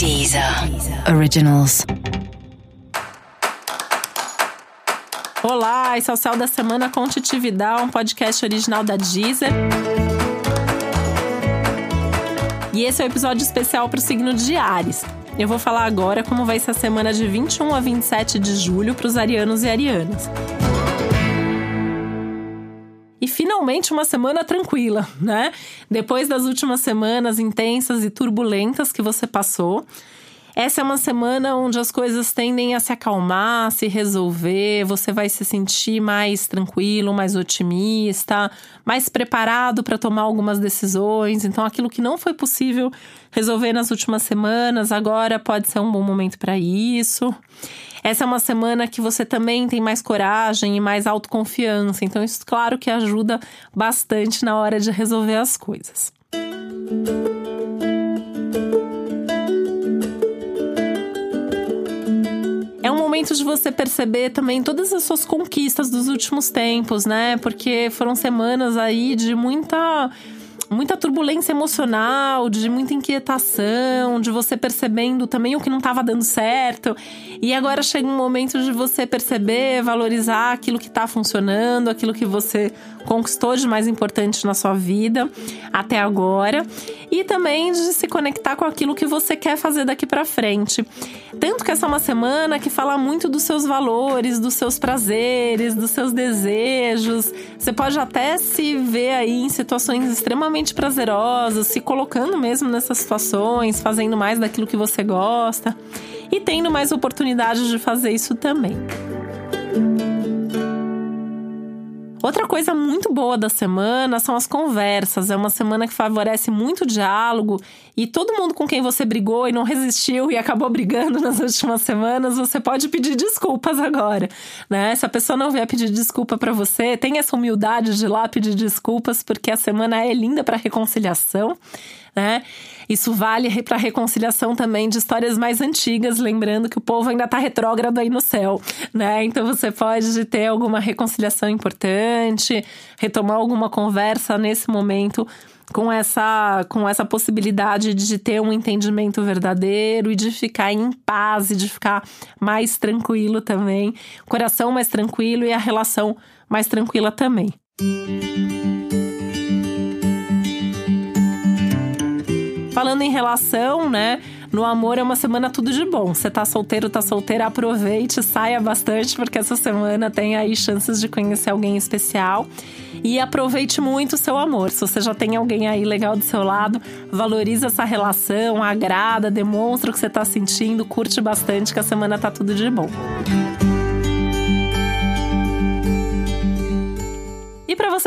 Deezer Originals. Olá, esse é o Céu da Semana com Titividade, um podcast original da Deezer. E esse é o um episódio especial para o signo de Ares. Eu vou falar agora como vai ser a semana de 21 a 27 de julho para os arianos e arianas. E finalmente uma semana tranquila, né? Depois das últimas semanas intensas e turbulentas que você passou, essa é uma semana onde as coisas tendem a se acalmar, se resolver, você vai se sentir mais tranquilo, mais otimista, mais preparado para tomar algumas decisões. Então, aquilo que não foi possível resolver nas últimas semanas, agora pode ser um bom momento para isso. Essa é uma semana que você também tem mais coragem e mais autoconfiança. Então, isso, claro, que ajuda bastante na hora de resolver as coisas. É momento de você perceber também todas as suas conquistas dos últimos tempos, né? Porque foram semanas aí de muita muita turbulência emocional, de muita inquietação, de você percebendo também o que não estava dando certo. E agora chega um momento de você perceber, valorizar aquilo que está funcionando, aquilo que você conquistou de mais importante na sua vida até agora e também de se conectar com aquilo que você quer fazer daqui para frente. Tanto que essa é uma semana que fala muito dos seus valores, dos seus prazeres, dos seus desejos. Você pode até se ver aí em situações extremamente prazerosas, se colocando mesmo nessas situações, fazendo mais daquilo que você gosta e tendo mais oportunidades de fazer isso também. Outra coisa muito boa da semana são as conversas. É uma semana que favorece muito diálogo e todo mundo com quem você brigou e não resistiu e acabou brigando nas últimas semanas, você pode pedir desculpas agora, né? Se a pessoa não vier pedir desculpa para você, tenha essa humildade de ir lá pedir desculpas, porque a semana é linda para reconciliação né? Isso vale para reconciliação também de histórias mais antigas, lembrando que o povo ainda está retrógrado aí no céu, né? Então você pode ter alguma reconciliação importante, retomar alguma conversa nesse momento com essa com essa possibilidade de ter um entendimento verdadeiro e de ficar em paz e de ficar mais tranquilo também, coração mais tranquilo e a relação mais tranquila também. Falando em relação, né? No amor é uma semana tudo de bom. Você tá solteiro, tá solteira, aproveite, saia bastante, porque essa semana tem aí chances de conhecer alguém especial. E aproveite muito o seu amor. Se você já tem alguém aí legal do seu lado, valorize essa relação, agrada, demonstra o que você tá sentindo, curte bastante, que a semana tá tudo de bom.